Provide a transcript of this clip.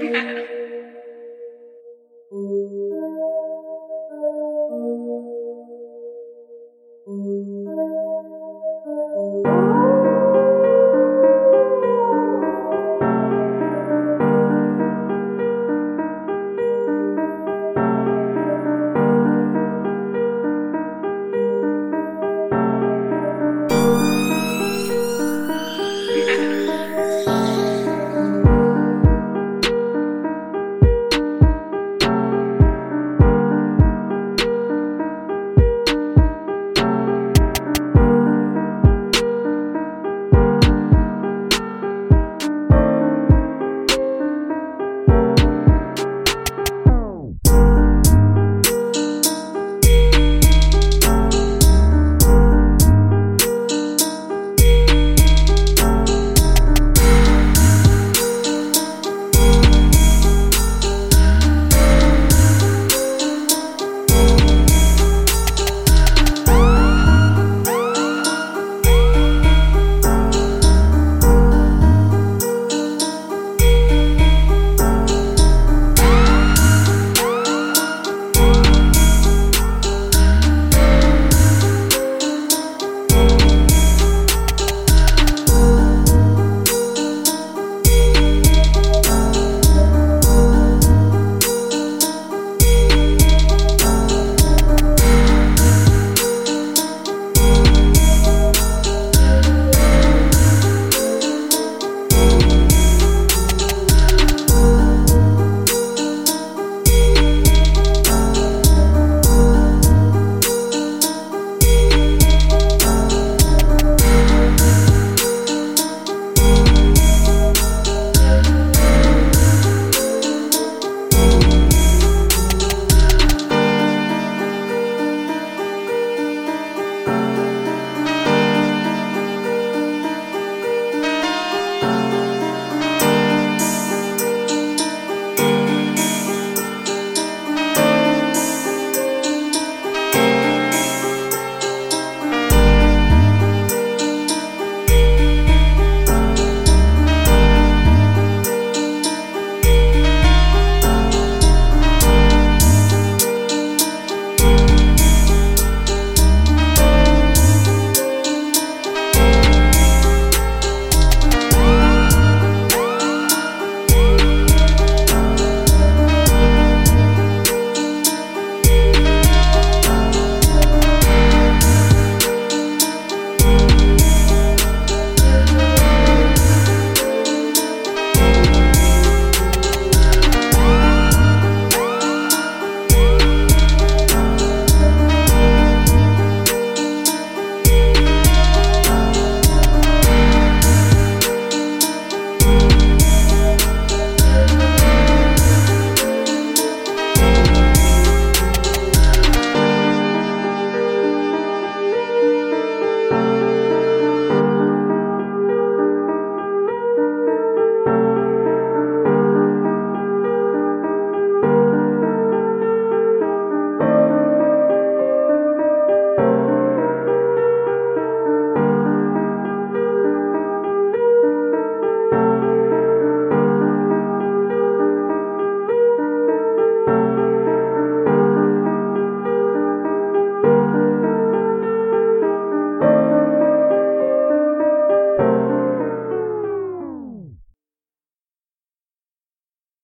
Yeah.